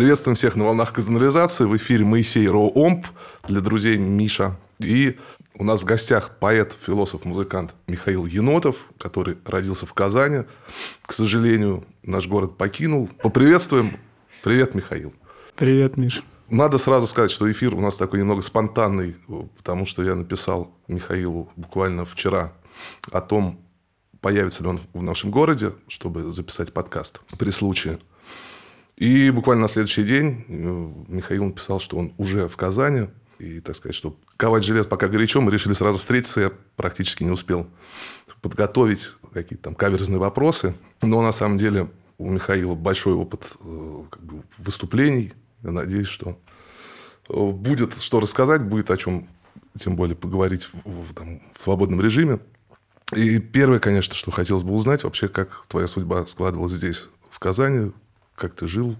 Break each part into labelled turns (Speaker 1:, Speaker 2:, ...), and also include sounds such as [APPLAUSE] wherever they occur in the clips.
Speaker 1: Приветствуем всех на волнах казанализации. В эфире Моисей Роомп для друзей Миша. И у нас в гостях поэт, философ, музыкант Михаил Енотов, который родился в Казани. К сожалению, наш город покинул. Поприветствуем. Привет, Михаил.
Speaker 2: Привет, Миш.
Speaker 1: Надо сразу сказать, что эфир у нас такой немного спонтанный, потому что я написал Михаилу буквально вчера о том, появится ли он в нашем городе, чтобы записать подкаст при случае. И буквально на следующий день э, Михаил написал, что он уже в Казани. И, так сказать, что ковать желез пока горячо, мы решили сразу встретиться. Я практически не успел подготовить какие-то там каверзные вопросы. Но на самом деле у Михаила большой опыт э, как бы, выступлений. Я надеюсь, что э, будет что рассказать, будет о чем тем более поговорить в, в, там, в свободном режиме. И первое, конечно, что хотелось бы узнать, вообще, как твоя судьба складывалась здесь, в Казани, как ты жил,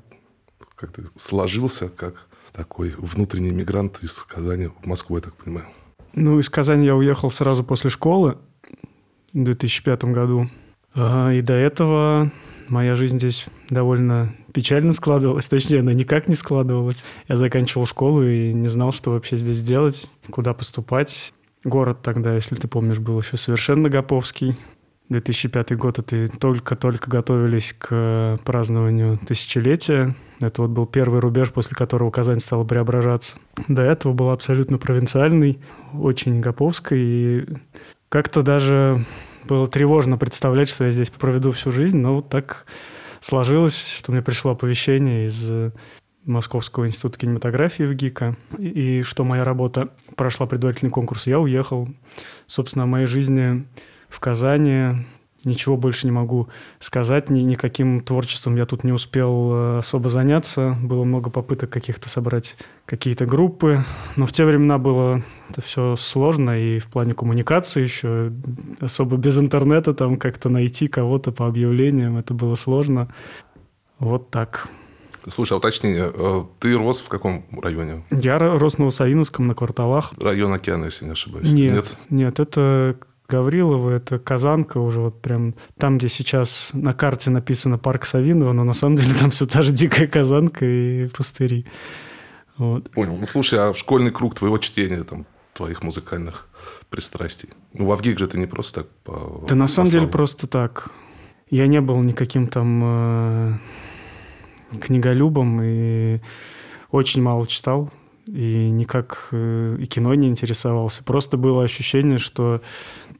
Speaker 1: как ты сложился, как такой внутренний мигрант из Казани в Москву, я так понимаю.
Speaker 2: Ну, из Казани я уехал сразу после школы в 2005 году. И до этого моя жизнь здесь довольно печально складывалась. Точнее, она никак не складывалась. Я заканчивал школу и не знал, что вообще здесь делать, куда поступать. Город тогда, если ты помнишь, был еще совершенно Гоповский. 2005 год, это только-только готовились к празднованию тысячелетия. Это вот был первый рубеж, после которого Казань стала преображаться. До этого был абсолютно провинциальный, очень гоповской. И как-то даже было тревожно представлять, что я здесь проведу всю жизнь, но вот так сложилось, что мне пришло оповещение из Московского института кинематографии в ГИКа, и что моя работа прошла предварительный конкурс, я уехал. Собственно, о моей жизни в Казани. Ничего больше не могу сказать. Ни, никаким творчеством я тут не успел э, особо заняться. Было много попыток каких-то собрать какие-то группы. Но в те времена было это все сложно. И в плане коммуникации еще особо без интернета там как-то найти кого-то по объявлениям. Это было сложно. Вот так.
Speaker 1: Слушай, а уточнение, э, ты рос в каком районе?
Speaker 2: Я рос на Новосавиновском, на кварталах.
Speaker 1: Район океана, если не ошибаюсь.
Speaker 2: Нет, нет, нет это Гаврилова, это Казанка уже вот прям там, где сейчас на карте написано парк Савинова, но на самом деле там все та же дикая Казанка и пустыри.
Speaker 1: Вот. Понял. Ну, слушай, а школьный круг твоего чтения, там, твоих музыкальных пристрастий? Ну, в Авгик же ты не просто так
Speaker 2: по Да на самом по деле просто так. Я не был никаким там э, книголюбом и очень мало читал и никак э, и кино не интересовался. Просто было ощущение, что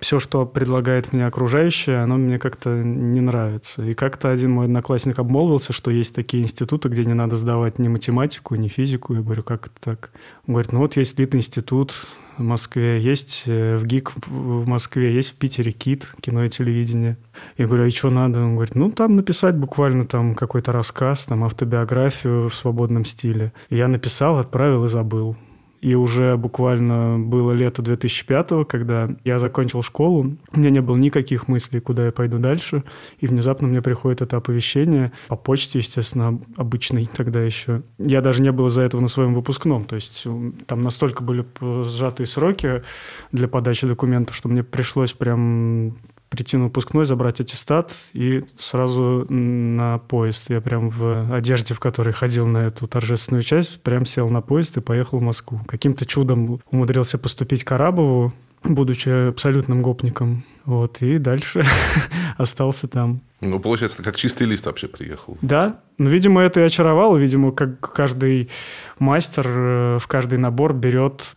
Speaker 2: все, что предлагает мне окружающее, оно мне как-то не нравится. И как-то один мой одноклассник обмолвился, что есть такие институты, где не надо сдавать ни математику, ни физику. Я говорю, как это так? Он говорит, ну вот есть Лит-институт в Москве, есть э, в ГИК в Москве, есть в Питере КИТ, кино и телевидение. Я говорю, а что надо? Он говорит, ну там написать буквально там какой-то рассказ, там автобиографию в свободном стиле. я написал, отправил и забыл. И уже буквально было лето 2005 когда я закончил школу. У меня не было никаких мыслей, куда я пойду дальше. И внезапно мне приходит это оповещение по почте, естественно, обычной тогда еще. Я даже не был из-за этого на своем выпускном. То есть там настолько были сжатые сроки для подачи документов, что мне пришлось прям прийти на выпускной, забрать аттестат и сразу на поезд. Я прям в одежде, в которой ходил на эту торжественную часть, прям сел на поезд и поехал в Москву. Каким-то чудом умудрился поступить к Арабову, будучи абсолютным гопником. Вот, и дальше [LAUGHS] остался там.
Speaker 1: Ну, получается, ты как чистый лист вообще приехал.
Speaker 2: Да, ну, видимо, это и очаровало. Видимо, как каждый мастер э, в каждый набор берет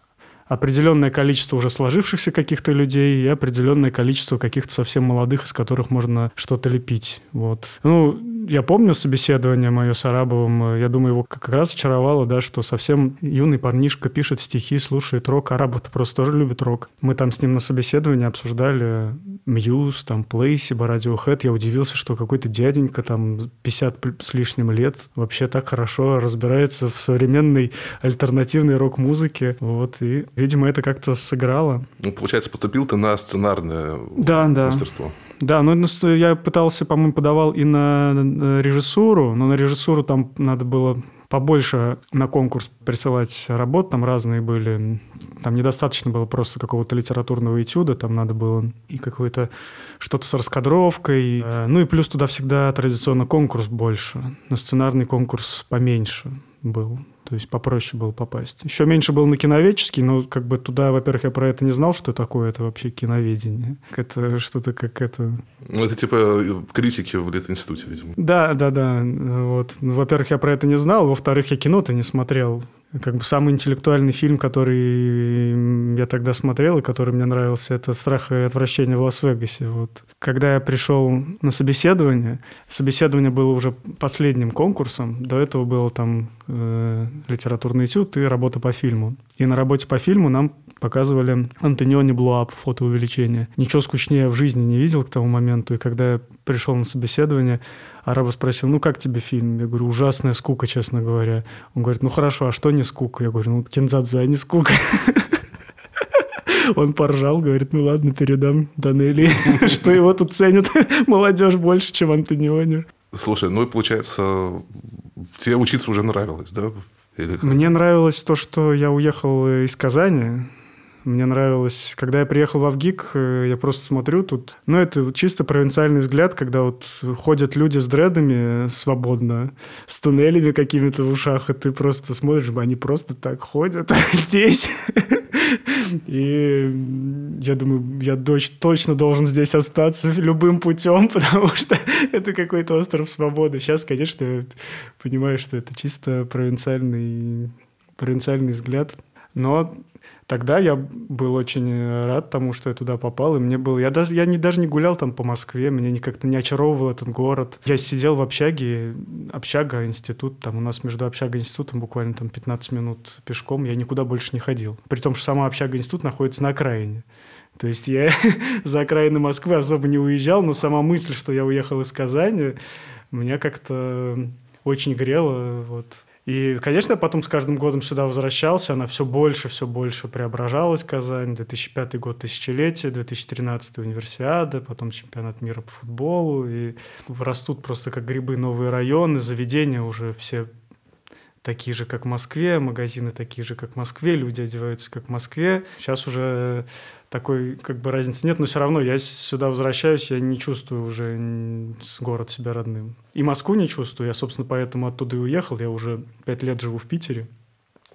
Speaker 2: определенное количество уже сложившихся каких-то людей и определенное количество каких-то совсем молодых, из которых можно что-то лепить. Вот. Ну, я помню собеседование мое с Арабовым. Я думаю, его как раз очаровало, да, что совсем юный парнишка пишет стихи, слушает рок. Арабов просто тоже любит рок. Мы там с ним на собеседовании обсуждали Muse, там, Placebo, Radiohead. Я удивился, что какой-то дяденька там 50 с лишним лет вообще так хорошо разбирается в современной альтернативной рок-музыке. Вот, и, видимо, это как-то сыграло.
Speaker 1: Ну, получается, поступил ты на сценарное да, мастерство. Да.
Speaker 2: Да, ну я пытался, по-моему, подавал и на режиссуру, но на режиссуру там надо было побольше на конкурс присылать работ, там разные были. Там недостаточно было просто какого-то литературного этюда, там надо было и какое-то что-то с раскадровкой. Э, ну и плюс туда всегда традиционно конкурс больше, на сценарный конкурс поменьше был. То есть попроще было попасть. Еще меньше было на киноведческий, но как бы туда, во-первых, я про это не знал, что такое это вообще киноведение. Это что-то как это...
Speaker 1: Ну, это типа критики в Литинституте, видимо.
Speaker 2: Да, да, да. Вот. Ну, во-первых, я про это не знал. Во-вторых, я кино-то не смотрел. Как бы самый интеллектуальный фильм, который я тогда смотрел и который мне нравился, это «Страх и отвращение в Лас-Вегасе». Вот. Когда я пришел на собеседование, собеседование было уже последним конкурсом. До этого было там э, литературный этюд и работа по фильму. И на работе по фильму нам показывали Антониони Блуап, фотоувеличение. Ничего скучнее в жизни не видел к тому моменту. И когда я пришел на собеседование, Араба спросил, ну как тебе фильм? Я говорю, ужасная скука, честно говоря. Он говорит, ну хорошо, а что не скука? Я говорю, ну Кинзадзе, а не скука. Он поржал, говорит, ну ладно, передам Данели, [LAUGHS] что его тут ценят [LAUGHS] молодежь больше, чем Антониони.
Speaker 1: Слушай, ну и получается, тебе учиться уже нравилось, да?
Speaker 2: Или... Мне нравилось то, что я уехал из Казани, мне нравилось, когда я приехал в Авгик, э, я просто смотрю тут, ну, это чисто провинциальный взгляд, когда вот ходят люди с дредами свободно, с туннелями какими-то в ушах, и ты просто смотришь, они просто так ходят [LAUGHS] здесь. И я думаю, я дочь точно должен здесь остаться любым путем, [LAUGHS] потому что это какой-то остров свободы. Сейчас, конечно, я понимаю, что это чисто провинциальный, провинциальный взгляд. Но Тогда я был очень э, рад тому, что я туда попал, и мне было... Я даже, я не, даже не гулял там по Москве, мне как-то не очаровывал этот город. Я сидел в общаге, общага, институт, там у нас между общагой и институтом буквально там 15 минут пешком, я никуда больше не ходил. При том, что сама общага институт находится на окраине. То есть я [LAUGHS] за окраины Москвы особо не уезжал, но сама мысль, что я уехал из Казани, меня как-то очень грела. Вот. И, конечно, потом с каждым годом сюда возвращался, она все больше, все больше преображалась, Казань. 2005 год тысячелетие, 2013 универсиада, потом чемпионат мира по футболу. И растут просто как грибы новые районы, заведения уже все такие же, как в Москве, магазины такие же, как в Москве, люди одеваются, как в Москве. Сейчас уже такой как бы разницы нет, но все равно я сюда возвращаюсь, я не чувствую уже город себя родным. И Москву не чувствую, я, собственно, поэтому оттуда и уехал, я уже пять лет живу в Питере.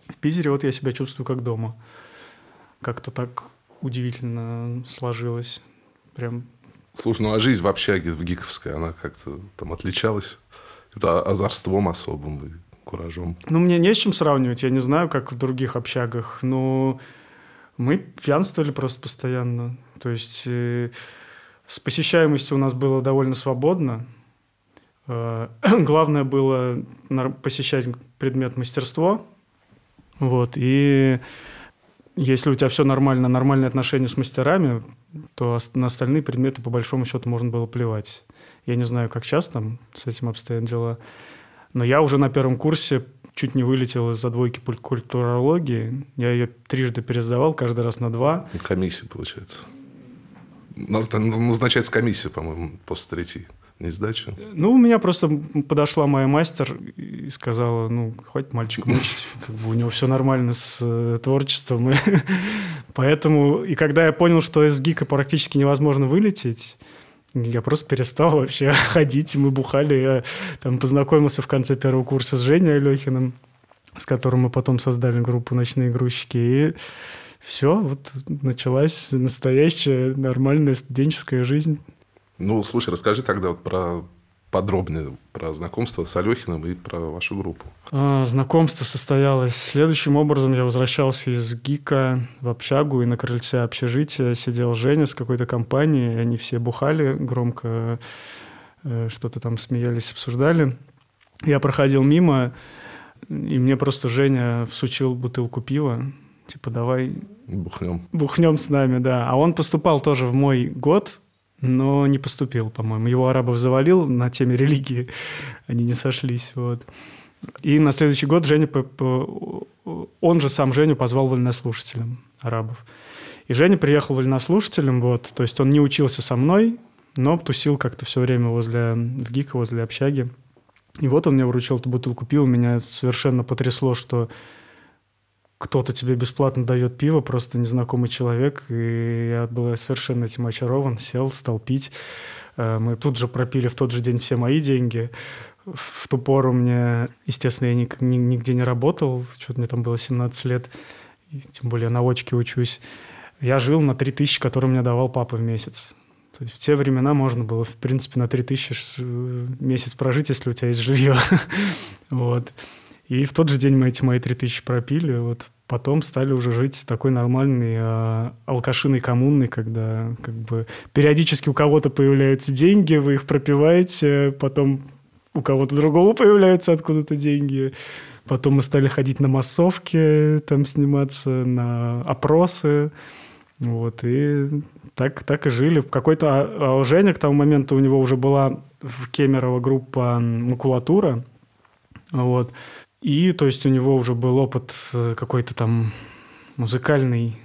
Speaker 2: В Питере вот я себя чувствую как дома. Как-то так удивительно сложилось. Прям
Speaker 1: Слушай, ну а жизнь в общаге, в Гиковской, она как-то там отличалась? Это озорством особым и куражом?
Speaker 2: Ну, мне не с чем сравнивать. Я не знаю, как в других общагах. Но мы пьянствовали просто постоянно. То есть э, с посещаемостью у нас было довольно свободно. Э, [CLEARS THROAT] главное было посещать предмет мастерство. Вот. И если у тебя все нормально, нормальные отношения с мастерами, то на остальные предметы, по большому счету, можно было плевать. Я не знаю, как сейчас там с этим обстоят дела. Но я уже на первом курсе чуть не вылетел из-за двойки культурологии. Я ее трижды пересдавал, каждый раз на два.
Speaker 1: Комиссия, получается. Назначается комиссия, по-моему, после третьей не сдачи?
Speaker 2: Ну, у меня просто подошла моя мастер и сказала, ну, хватит мальчик мучить, как бы у него все нормально с э, творчеством. [LAUGHS] Поэтому, и когда я понял, что из ГИКа практически невозможно вылететь, я просто перестал вообще [LAUGHS] ходить, мы бухали. Я там познакомился в конце первого курса с Женей Алехиным, с которым мы потом создали группу «Ночные грузчики». И все, вот началась настоящая нормальная студенческая жизнь.
Speaker 1: Ну, слушай, расскажи тогда вот про подробнее про знакомство с Алехиным и про вашу группу.
Speaker 2: А, знакомство состоялось следующим образом. Я возвращался из ГИКа в общагу, и на крыльце общежития сидел Женя с какой-то компанией, и они все бухали громко, э, что-то там смеялись, обсуждали. Я проходил мимо, и мне просто Женя всучил бутылку пива, типа давай...
Speaker 1: Бухнем.
Speaker 2: Бухнем с нами, да. А он поступал тоже в мой год, но не поступил, по-моему. Его арабов завалил на теме религии, они не сошлись. Вот. И на следующий год Женя, он же сам Женю позвал вольнослушателем арабов. И Женя приехал вольнослушателем, вот, то есть он не учился со мной, но тусил как-то все время возле в ГИКа, возле общаги. И вот он мне вручил эту бутылку пива. Меня совершенно потрясло, что кто-то тебе бесплатно дает пиво, просто незнакомый человек. И я был совершенно этим очарован, сел, стал пить. Э, мы тут же пропили в тот же день все мои деньги. В ту пору мне, естественно, я нигде не работал, что-то мне там было 17 лет, тем более на очке учусь. Я жил на 3 тысячи, которые мне давал папа в месяц. То есть в те времена можно было, в принципе, на 3000 э, месяц прожить, если у тебя есть жилье. [LAUGHS] вот. И в тот же день мы эти мои 3000 пропили. Вот. Потом стали уже жить такой нормальной э, алкашиной коммунной, когда как бы периодически у кого-то появляются деньги, вы их пропиваете, потом у кого-то другого появляются откуда-то деньги. Потом мы стали ходить на массовки, там сниматься, на опросы. Вот, и так, так и жили. Какой-то... А, а Женя к тому моменту у него уже была в Кемерово группа макулатура. Вот. И, то есть, у него уже был опыт э, какой-то там музыкальной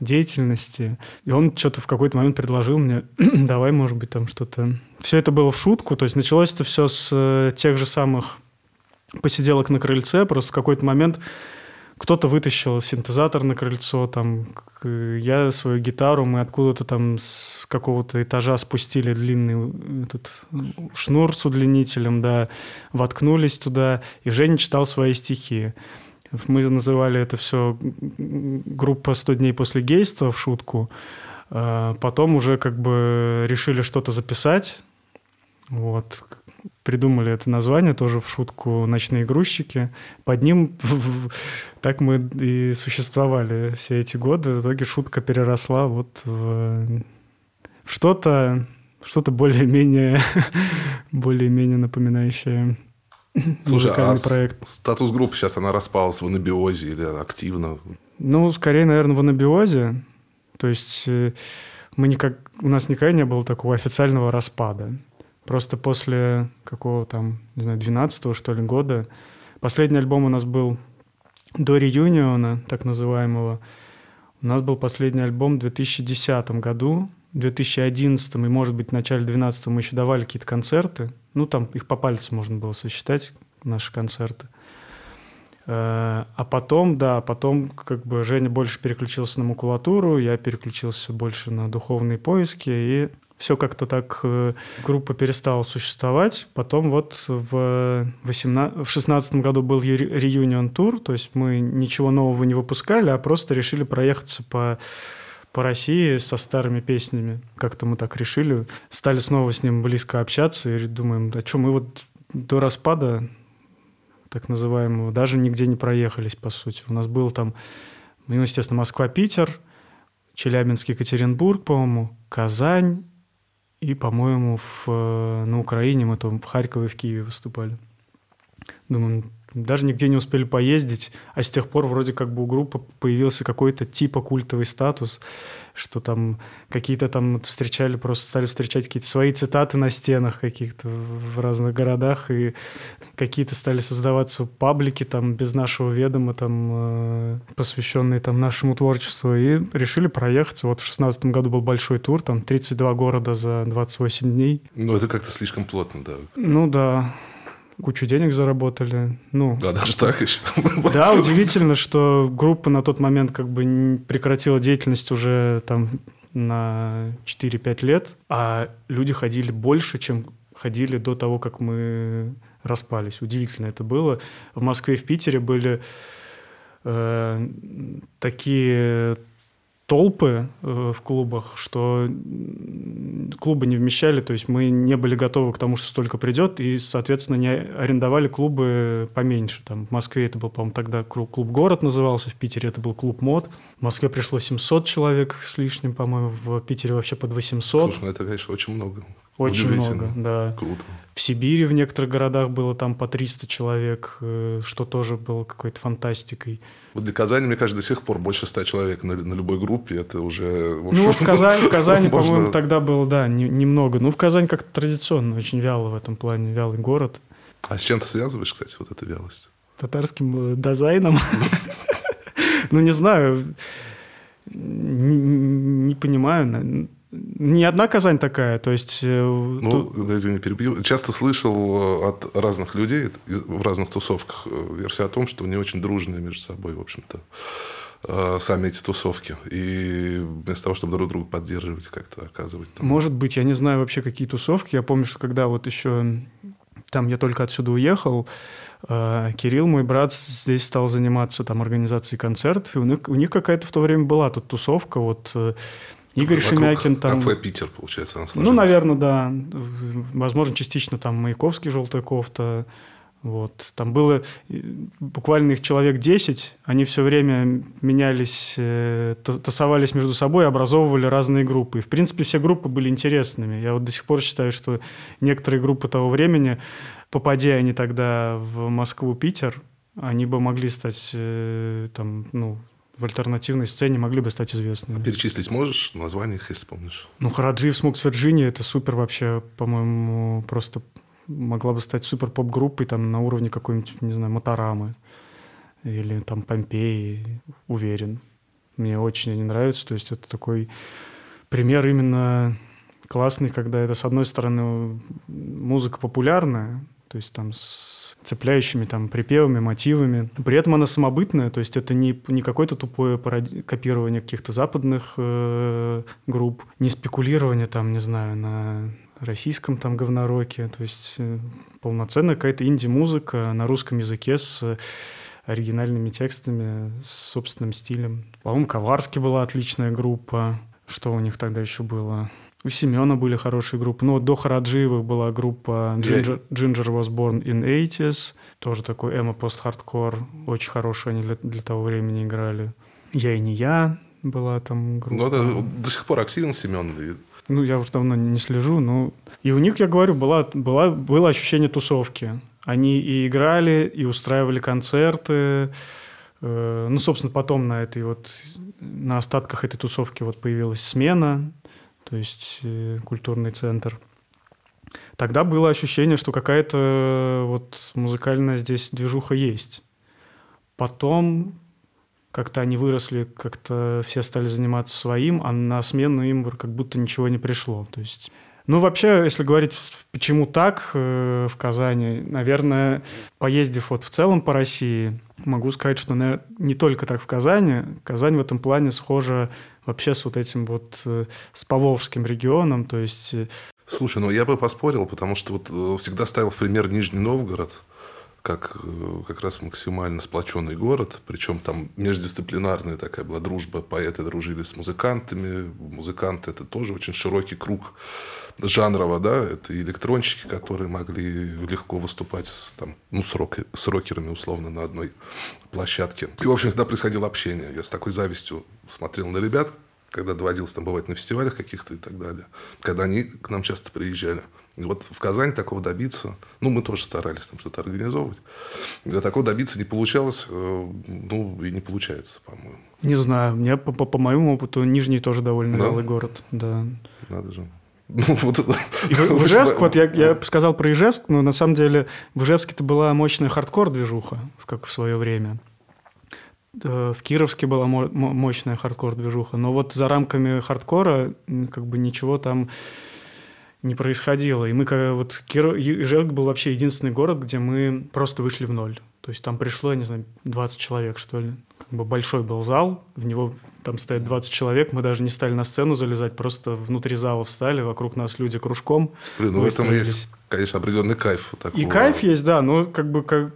Speaker 2: деятельности. И он что-то в какой-то момент предложил мне, [CLEARS THROAT] давай, может быть, там что-то... Все это было в шутку, то есть началось это все с э, тех же самых посиделок на крыльце, просто в какой-то момент кто-то вытащил синтезатор на крыльцо, там, я свою гитару, мы откуда-то там с какого-то этажа спустили длинный этот шнур с удлинителем, да, воткнулись туда, и Женя читал свои стихи. Мы называли это все группа «100 дней после гейства» в шутку. А потом уже как бы решили что-то записать. Вот придумали это название тоже в шутку «Ночные грузчики». Под ним [LAUGHS] так мы и существовали все эти годы. В итоге шутка переросла вот в что-то что-то более-менее [LAUGHS] более-менее напоминающее
Speaker 1: Слушай, а проект. статус группы сейчас она распалась в анабиозе или активно?
Speaker 2: Ну, скорее, наверное, в анабиозе. То есть э, мы никак, у нас никогда не было такого официального распада. Просто после какого там, не знаю, 12 что ли года, последний альбом у нас был до реюниона, так называемого. У нас был последний альбом в 2010 году, в 2011 и, может быть, в начале 2012 мы еще давали какие-то концерты. Ну, там их по пальцам можно было сосчитать, наши концерты. Э, а потом, да, потом как бы Женя больше переключился на макулатуру, я переключился больше на духовные поиски, и все как-то так э, группа перестала существовать. Потом вот в, 18, в 16 году был реюнион тур, то есть мы ничего нового не выпускали, а просто решили проехаться по по России со старыми песнями. Как-то мы так решили. Стали снова с ним близко общаться и думаем, а что, мы вот до распада так называемого даже нигде не проехались, по сути. У нас был там, ну, естественно, Москва-Питер, Челябинск, Екатеринбург, по-моему, Казань, и, по-моему, в, э, на Украине мы там в Харькове в Киеве выступали. Думаю, даже нигде не успели поездить, а с тех пор вроде как бы у группы появился какой-то типа культовый статус, что там какие-то там встречали, просто стали встречать какие-то свои цитаты на стенах каких-то в разных городах, и какие-то стали создаваться паблики там без нашего ведома, там э, посвященные там нашему творчеству, и решили проехаться. Вот в шестнадцатом году был большой тур, там 32 города за 28 дней.
Speaker 1: Ну, это как-то слишком плотно, да.
Speaker 2: Ну, да кучу денег заработали. Ну,
Speaker 1: да, даже так еще. [LAUGHS]
Speaker 2: Да, удивительно, что группа на тот момент как бы прекратила деятельность уже там на 4-5 лет, а люди ходили больше, чем ходили до того, как мы распались. Удивительно это было. В Москве и в Питере были э, такие толпы э, в клубах, что клубы не вмещали, то есть мы не были готовы к тому, что столько придет, и, соответственно, не арендовали клубы поменьше. Там в Москве это был, по-моему, тогда клуб «Город» назывался, в Питере это был клуб «Мод». В Москве пришло 700 человек с лишним, по-моему, в Питере вообще под 800.
Speaker 1: Слушай, ну это, конечно, очень много.
Speaker 2: Очень много, да.
Speaker 1: Круто.
Speaker 2: В Сибири в некоторых городах было там по 300 человек, э, что тоже было какой-то фантастикой.
Speaker 1: Вот для Казани, мне кажется, до сих пор больше 100 человек на, на любой группе. Это уже...
Speaker 2: В общем, ну, в Казани, в Казани можно... по-моему, тогда было, да, не, немного. Ну, в Казани как-то традиционно, очень вяло в этом плане, вялый город.
Speaker 1: А с чем ты связываешь, кстати, вот эту вялость?
Speaker 2: Татарским э, дизайном. [LAUGHS] Ну, не знаю. Не понимаю не одна Казань такая, то есть... Э,
Speaker 1: ну, да, извини, перебью. Часто слышал э, от разных людей в разных тусовках э, версию о том, что не очень дружные между собой, в общем-то, сами эти тусовки. И вместо того, чтобы друг друга поддерживать, как-то оказывать...
Speaker 2: Там... Может быть, я не знаю вообще, какие тусовки. Я помню, что когда вот еще... Там я только отсюда уехал, Кирилл, мой брат, здесь стал заниматься там организацией концертов, и у них, у них какая-то в то время была тут тусовка, вот Игорь Вокруг Шемякин там...
Speaker 1: Кафе «Питер», получается,
Speaker 2: Ну, наверное, да. Возможно, частично там Маяковский, «Желтая кофта». Вот. Там было буквально их человек 10, они все время менялись, э, тасовались между собой, образовывали разные группы. И, в принципе, все группы были интересными. Я вот до сих пор считаю, что некоторые группы того времени, попадя они тогда в Москву, Питер, они бы могли стать э, там, ну, в альтернативной сцене могли бы стать известными.
Speaker 1: А перечислить можешь название их, если помнишь?
Speaker 2: Ну, Хараджиев Смокс Вирджиния – это супер вообще, по-моему, просто могла бы стать супер поп-группой там на уровне какой-нибудь, не знаю, Моторамы или там Помпеи, уверен. Мне очень они нравятся, то есть это такой пример именно классный, когда это, с одной стороны, музыка популярная, то есть там с цепляющими там припевами, мотивами. При этом она самобытная, то есть это не, не какое-то тупое паради... копирование каких-то западных э, групп, не спекулирование там, не знаю, на российском там говнороке, то есть э, полноценная какая-то инди-музыка на русском языке с оригинальными текстами, с собственным стилем. По-моему, Коварски была отличная группа. Что у них тогда еще было? У Семена были хорошие группы. Ну, вот до Хараджиевых была группа Ginger, Ginger Was Born in 80s. Тоже такой эмо пост-хардкор. Очень хорошие они для, для того времени играли. Я и не я была там группа.
Speaker 1: Ну, да, до сих пор активен Семен.
Speaker 2: Ну, я уже давно не слежу, но... И у них, я говорю, была, была, было ощущение тусовки. Они и играли, и устраивали концерты. Э, ну, собственно, потом на этой вот... На остатках этой тусовки вот появилась смена то есть э, культурный центр. Тогда было ощущение, что какая-то э, вот музыкальная здесь движуха есть. Потом как-то они выросли, как-то все стали заниматься своим, а на смену им как будто ничего не пришло. То есть ну, вообще, если говорить, почему так э, в Казани, наверное, поездив вот в целом по России, могу сказать, что наверное, не только так в Казани. Казань в этом плане схожа вообще с вот этим вот, э, с Поволжским регионом, то есть... Э,
Speaker 1: Слушай, ну я бы поспорил, потому что вот э, всегда ставил в пример Нижний Новгород, как как раз максимально сплоченный город, причем там междисциплинарная такая была дружба, поэты дружили с музыкантами, музыканты это тоже очень широкий круг жанрово, да, это электронщики, которые могли легко выступать с, там, ну, с, рок, с рокерами условно на одной площадке. И, в общем, всегда происходило общение. Я с такой завистью смотрел на ребят, когда доводилось там бывать на фестивалях каких-то и так далее, когда они к нам часто приезжали. И вот в Казани такого добиться, ну, мы тоже старались там что-то организовывать. Для такого добиться не получалось, э, ну, и не получается, по-моему.
Speaker 2: Не знаю, мне по, по, по моему опыту Нижний тоже довольно да? город, да.
Speaker 1: Надо же. [LAUGHS]
Speaker 2: Ну, вот это. И в, в Ижевск, [LAUGHS] вот я, я сказал про Ижевск, но на самом деле в Ижевске-то была мощная хардкор-движуха, как в свое время. Э, в Кировске была мощная хардкор-движуха, но вот за рамками хардкора как бы ничего там не происходило. И мы, вот Киров, Ижевск был вообще единственный город, где мы просто вышли в ноль. То есть там пришло, я не знаю, 20 человек, что ли. Как бы большой был зал, в него там стоят 20 человек, мы даже не стали на сцену залезать, просто внутри зала встали, вокруг нас люди кружком.
Speaker 1: Блин, ну в этом есть, конечно, определенный кайф.
Speaker 2: Такого. И кайф есть, да, но как бы как,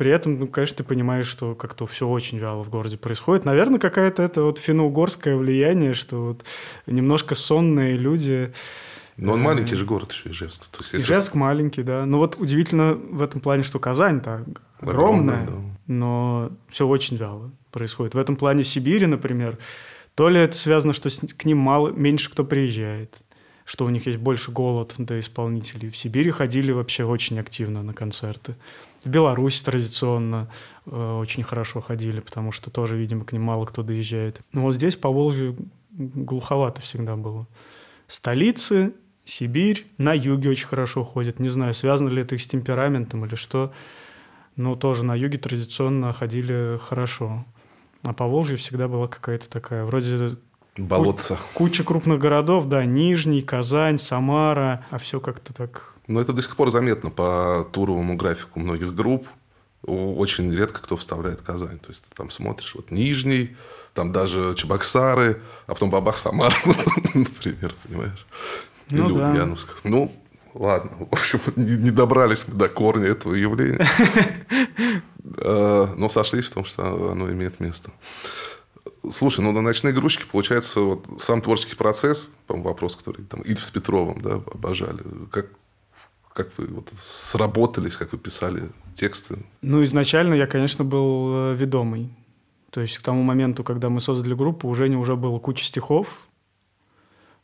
Speaker 2: при этом, ну, конечно, ты понимаешь, что как-то все очень вяло в городе происходит. Наверное, какая-то это вот финно-угорское влияние, что вот немножко сонные люди
Speaker 1: но он маленький же город еще, Ижевск.
Speaker 2: То есть, если... Ижевск маленький, да. Ну вот удивительно в этом плане, что Казань так огромная, огромная да. но все очень вяло происходит. В этом плане в Сибири, например, то ли это связано, что к ним мало, меньше кто приезжает, что у них есть больше голод до исполнителей. В Сибири ходили вообще очень активно на концерты. В Беларуси традиционно э, очень хорошо ходили, потому что тоже, видимо, к ним мало кто доезжает. Но вот здесь по Волжье глуховато всегда было. Столицы Сибирь, на юге очень хорошо ходят. Не знаю, связано ли это их с темпераментом или что, но тоже на юге традиционно ходили хорошо. А по Волжье всегда была какая-то такая, вроде
Speaker 1: Болотца.
Speaker 2: Куча крупных городов, да, Нижний, Казань, Самара, а все как-то так...
Speaker 1: Но это до сих пор заметно по туровому графику многих групп. Очень редко кто вставляет Казань. То есть ты там смотришь, вот Нижний, там даже Чебоксары, а потом Бабах Самара, [LAUGHS] например, понимаешь? Ну, Или да. Ульяновск. Ну, ладно. В общем, [LAUGHS] не, не добрались мы до корня этого явления. А, [LAUGHS] но сошлись в том, что оно имеет место. Слушай, ну на ночные игрушки, получается, вот сам творческий процесс, по вопрос, который там Ильф с Петровым да, обожали. Как, как вы вот сработались, как вы писали тексты?
Speaker 2: Ну, изначально я, конечно, был э, ведомый. То есть к тому моменту, когда мы создали группу, у Жени уже было куча стихов,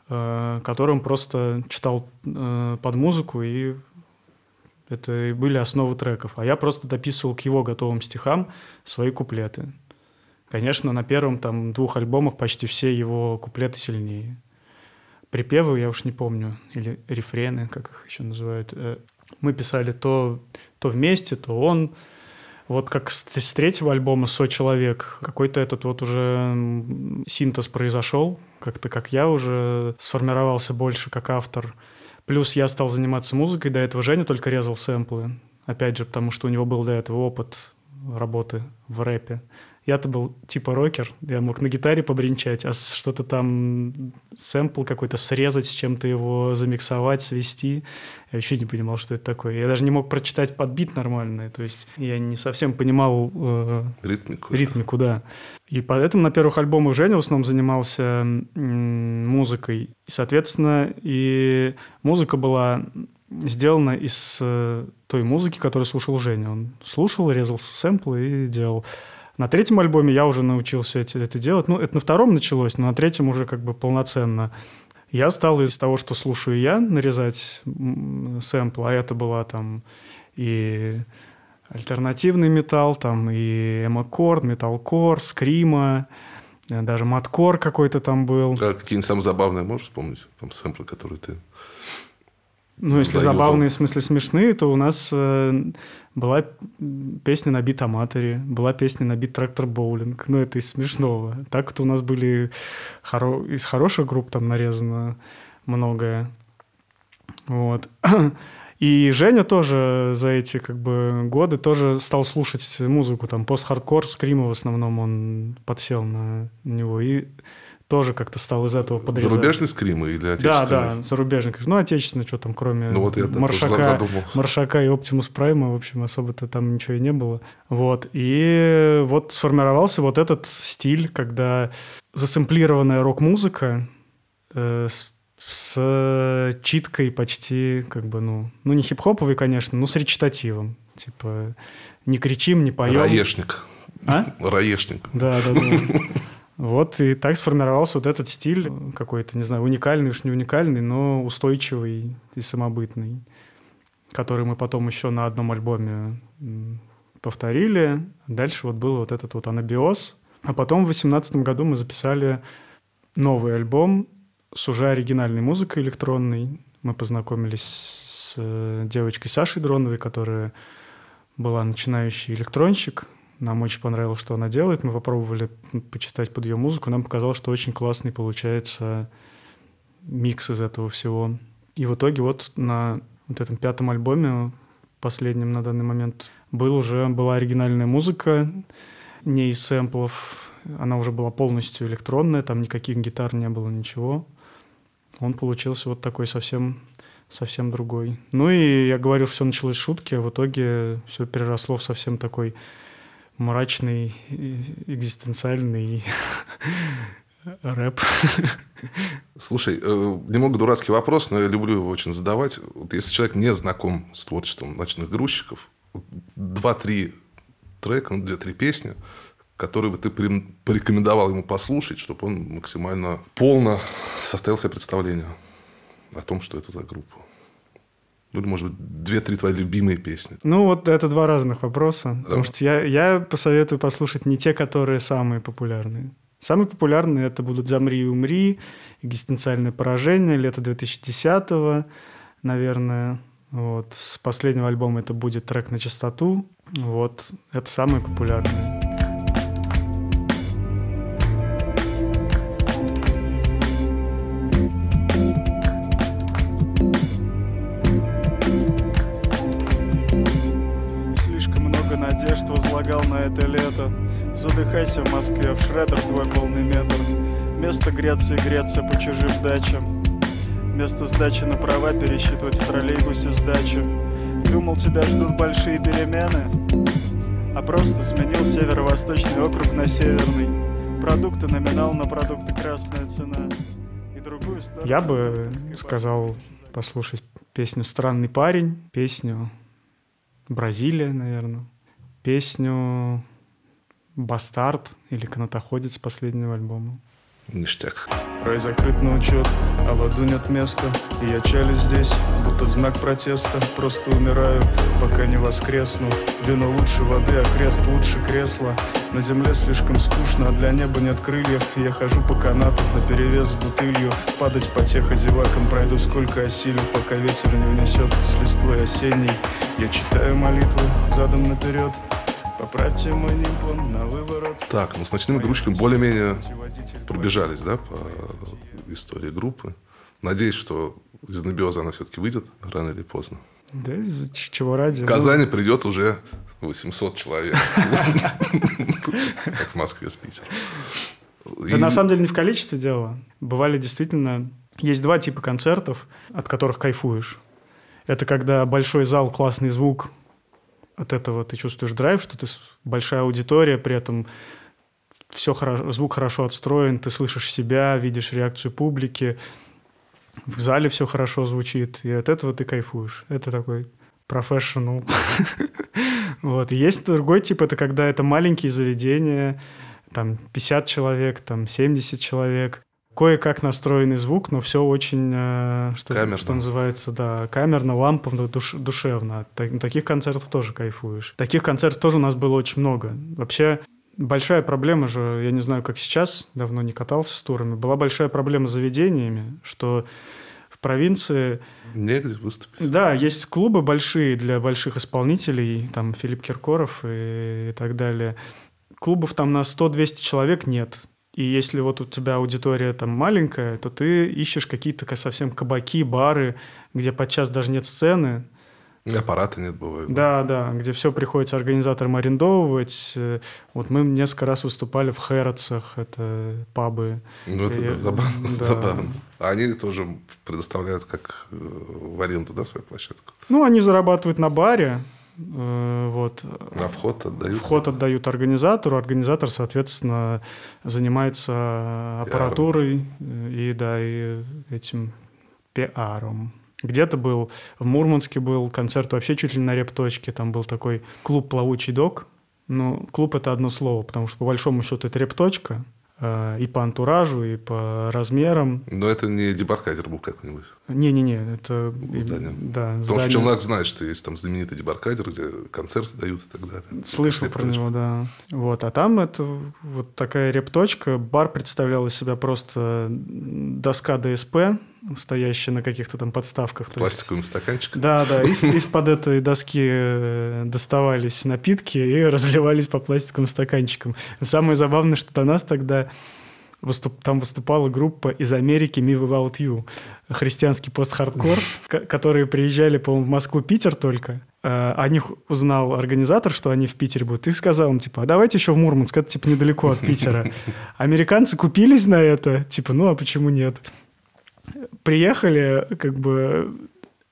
Speaker 2: э, которым просто читал э, под музыку, и это и были основы треков. А я просто дописывал к его готовым стихам свои куплеты. Конечно, на первом там двух альбомах почти все его куплеты сильнее. Припевы я уж не помню, или рефрены, как их еще называют. Э, мы писали то, то вместе, то он. Вот как с, с третьего альбома «Со человек» какой-то этот вот уже синтез произошел, как-то как я уже сформировался больше как автор. Плюс я стал заниматься музыкой, до этого Женя только резал сэмплы. Опять же, потому что у него был до этого опыт работы в рэпе. Я-то был типа рокер, я мог на гитаре побренчать, а что-то там, сэмпл какой-то срезать, с чем-то его замиксовать, свести. Я вообще не понимал, что это такое. Я даже не мог прочитать подбит нормально. То есть я не совсем понимал э, ритмику. ритмику, да. И поэтому на первых альбомах Женя в основном занимался музыкой. И, соответственно, и музыка была сделана из э, той музыки, которую слушал Женя. Он слушал, резал сэмплы и делал. На третьем альбоме я уже научился это, это делать. Ну, это на втором началось, но на третьем уже как бы полноценно. Я стал из того, что слушаю я, нарезать сэмпл, а это была там и альтернативный металл, там и эмокор, металкор, скрима, даже маткор какой-то там был.
Speaker 1: А какие-нибудь самые забавные можешь вспомнить? Там сэмплы, которые ты
Speaker 2: ну, если Заюзал. забавные, в смысле смешные, то у нас э, была песня на бит Аматори, была песня на бит Трактор Боулинг. Ну, это из смешного. Так-то у нас были хоро... из хороших групп там нарезано многое. Вот. [CLEARS THROAT] И Женя тоже за эти как бы годы тоже стал слушать музыку. Там пост-хардкор, скрима в основном он подсел на него. И тоже как-то стал из этого подрезать.
Speaker 1: Зарубежный скрим или отечественный?
Speaker 2: Да, да, зарубежный. Ну, отечественный, что там, кроме ну, вот я Маршака, Маршака и Оптимус Прайма, в общем, особо-то там ничего и не было. Вот. И вот сформировался вот этот стиль, когда засэмплированная рок-музыка э, с, с читкой почти, как бы, ну, ну не хип-хоповый, конечно, но с речитативом. Типа, не кричим, не поем.
Speaker 1: Раешник.
Speaker 2: А?
Speaker 1: Раешник.
Speaker 2: Да, да, да. [LAUGHS] Вот и так сформировался вот этот стиль какой-то, не знаю, уникальный, уж не уникальный, но устойчивый и самобытный, который мы потом еще на одном альбоме повторили. Дальше вот был вот этот вот анабиоз. А потом в 2018 году мы записали новый альбом с уже оригинальной музыкой электронной. Мы познакомились с э, девочкой Сашей Дроновой, которая была начинающий электронщик, нам очень понравилось, что она делает. Мы попробовали почитать под ее музыку. Нам показалось, что очень классный получается микс из этого всего. И в итоге вот на вот этом пятом альбоме, последнем на данный момент, был уже, была оригинальная музыка, не из сэмплов. Она уже была полностью электронная, там никаких гитар не было, ничего. Он получился вот такой совсем совсем другой. Ну и я говорю, все началось с шутки, а в итоге все переросло в совсем такой мрачный, экзистенциальный [LAUGHS] рэп.
Speaker 1: Слушай, э, немного дурацкий вопрос, но я люблю его очень задавать. Вот если человек не знаком с творчеством ночных грузчиков, два-три трека, ну, две-три песни, которые бы ты порекомендовал ему послушать, чтобы он максимально полно составил себе представление о том, что это за группа. Ну, или, может быть, две-три твои любимые песни.
Speaker 2: Ну, вот это два разных вопроса. Да. Потому что я, я посоветую послушать не те, которые самые популярные. Самые популярные это будут «Замри и умри», «Экзистенциальное поражение», «Лето 2010-го», наверное. Вот. С последнего альбома это будет трек «На чистоту». Вот. Это самые популярные. Это лето. Задыхайся в Москве, в шредер твой полный метр. Место греться и греться по чужим дачам. Место сдачи на права пересчитывать в троллейбусе сдачу Думал, тебя ждут большие перемены А просто сменил северо-восточный округ на северный. Продукты номинал на продукты красная цена И другую сторону Я бы сказал послушать песню «Странный парень», песню «Бразилия», наверное, песню «Бастард» или «Канатоходец» последнего альбома.
Speaker 1: Ништяк.
Speaker 2: Рай закрыт на учет, а в аду нет места. И я чалю здесь, будто в знак протеста. Просто умираю, пока не воскресну. Вино лучше воды, а крест лучше кресла. На земле слишком скучно, а для неба нет крыльев. Я хожу по канату на перевес с бутылью. Падать по тех зевакам пройду сколько осилю Пока ветер не унесет с листвой осенней. Я читаю молитву задом наперед Поправьте мой нимпон на выворот.
Speaker 1: Так, ну с ночным игрушками более-менее пробежались, да, по истории группы. Надеюсь, что из анабиоза она все-таки выйдет рано или поздно.
Speaker 2: Да, чего ради. В
Speaker 1: Казани ну... придет уже 800 человек. Как в Москве с Питером.
Speaker 2: Да на самом деле не в количестве дело. Бывали действительно... Есть два типа концертов, от которых кайфуешь. Это когда большой зал, классный звук, от этого ты чувствуешь драйв, что ты большая аудитория, при этом все хорошо, звук хорошо отстроен, ты слышишь себя, видишь реакцию публики, в зале все хорошо звучит, и от этого ты кайфуешь. Это такой профессионал. [LAUGHS] Вот. Есть другой тип, это когда это маленькие заведения, там 50 человек, там 70 человек, кое-как настроенный звук, но все очень, э, что, что называется, да, камерно, ламповно, душ, душевно. Так, таких концертах тоже кайфуешь. Таких концертов тоже у нас было очень много. Вообще, большая проблема же, я не знаю, как сейчас, давно не катался с турами, была большая проблема с заведениями, что в провинции...
Speaker 1: Негде выступить.
Speaker 2: Да, есть клубы большие для больших исполнителей, там Филипп Киркоров и, и так далее. Клубов там на 100-200 человек нет. И если вот у тебя аудитория там маленькая, то ты ищешь какие-то совсем кабаки, бары, где подчас даже нет сцены.
Speaker 1: И аппарата нет, бывает.
Speaker 2: Да, да, где все приходится организаторам арендовывать. Вот мы несколько раз выступали в Хэротсах, это пабы.
Speaker 1: Ну, это да, забавно, [LAUGHS] да. забавно. А они тоже предоставляют как э, в аренду, да, свою площадку?
Speaker 2: Ну, они зарабатывают на баре, Э, вот.
Speaker 1: На вход отдают?
Speaker 2: Вход отдают организатору. Организатор, соответственно, занимается аппаратурой пиаром. и, да, и этим пиаром. Где-то был, в Мурманске был концерт вообще чуть ли на репточке. Там был такой клуб «Плавучий док». Ну, клуб – это одно слово, потому что, по большому счету, это репточка – Э, и по антуражу, и по размерам.
Speaker 1: Но это не дебаркадер был какой-нибудь?
Speaker 2: Не-не-не, это...
Speaker 1: Здание.
Speaker 2: Да,
Speaker 1: Потому здание. что Челнок знает, что есть там знаменитый дебаркадер, где концерты дают и так далее.
Speaker 2: Слышал про него, да. Вот, а там это вот такая репточка. Бар представлял из себя просто доска ДСП, стоящие на каких-то там подставках.
Speaker 1: Пластиковым стаканчиком.
Speaker 2: Да, да. Из, [LAUGHS] из-под этой доски э, доставались напитки и [LAUGHS] разливались по пластиковым стаканчикам. Самое забавное, что до нас тогда выступ, там выступала группа из Америки Me Without You, христианский пост-хардкор, которые приезжали, по-моему, в Москву, Питер только. Э, о них узнал организатор, что они в Питере будут, и сказал им, типа, а давайте еще в Мурманск, это, типа, недалеко от Питера. [LAUGHS] Американцы купились на это, типа, ну, а почему нет? Приехали, как бы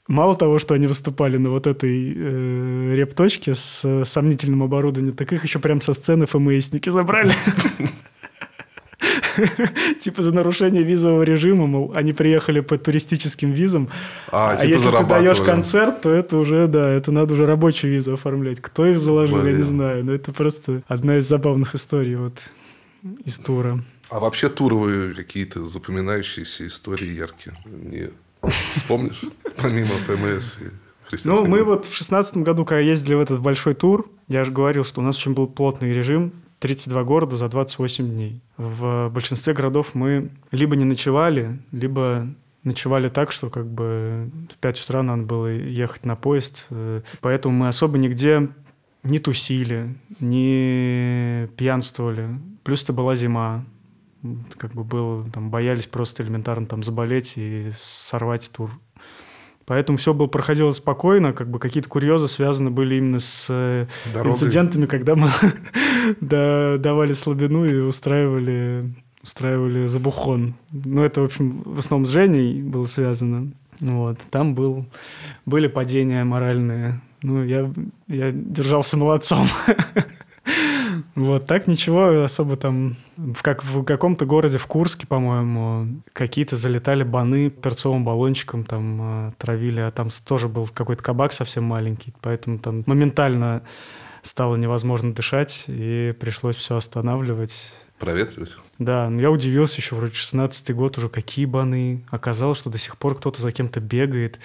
Speaker 2: мало того, что они выступали на вот этой э, репточке с сомнительным оборудованием, так их еще прям со сцены ФМСники забрали. [LAUGHS] Типа за нарушение визового режима, мол, они приехали по туристическим визам. А, а типа если ты даешь концерт, то это уже, да, это надо уже рабочую визу оформлять. Кто их заложил, я не знаю. Но это просто одна из забавных историй вот из тура.
Speaker 1: А вообще туровые какие-то запоминающиеся истории яркие? Не вспомнишь? [LAUGHS] Помимо ФМС и
Speaker 2: Ну, мы вот в шестнадцатом году, когда ездили в этот большой тур, я же говорил, что у нас очень был плотный режим, 32 города за 28 дней. В большинстве городов мы либо не ночевали, либо ночевали так, что как бы в 5 утра надо было ехать на поезд. Поэтому мы особо нигде не тусили, не пьянствовали. Плюс это была зима как бы было, там, боялись просто элементарно там заболеть и сорвать тур. Поэтому все было проходило спокойно, как бы какие-то курьезы связаны были именно с э, Дорогой. инцидентами, когда мы [LAUGHS] давали слабину и устраивали, устраивали забухон. Ну, это, в общем, в основном с Женей было связано. Вот. Там был, были падения моральные. Ну, я, я держался молодцом. [LAUGHS] Вот, так ничего особо там... В, как, в каком-то городе, в Курске, по-моему, какие-то залетали баны перцовым баллончиком, там э, травили, а там тоже был какой-то кабак совсем маленький, поэтому там моментально стало невозможно дышать, и пришлось все останавливать.
Speaker 1: Проветривать?
Speaker 2: Да, но я удивился еще, вроде 16-й год уже, какие баны. Оказалось, что до сих пор кто-то за кем-то бегает.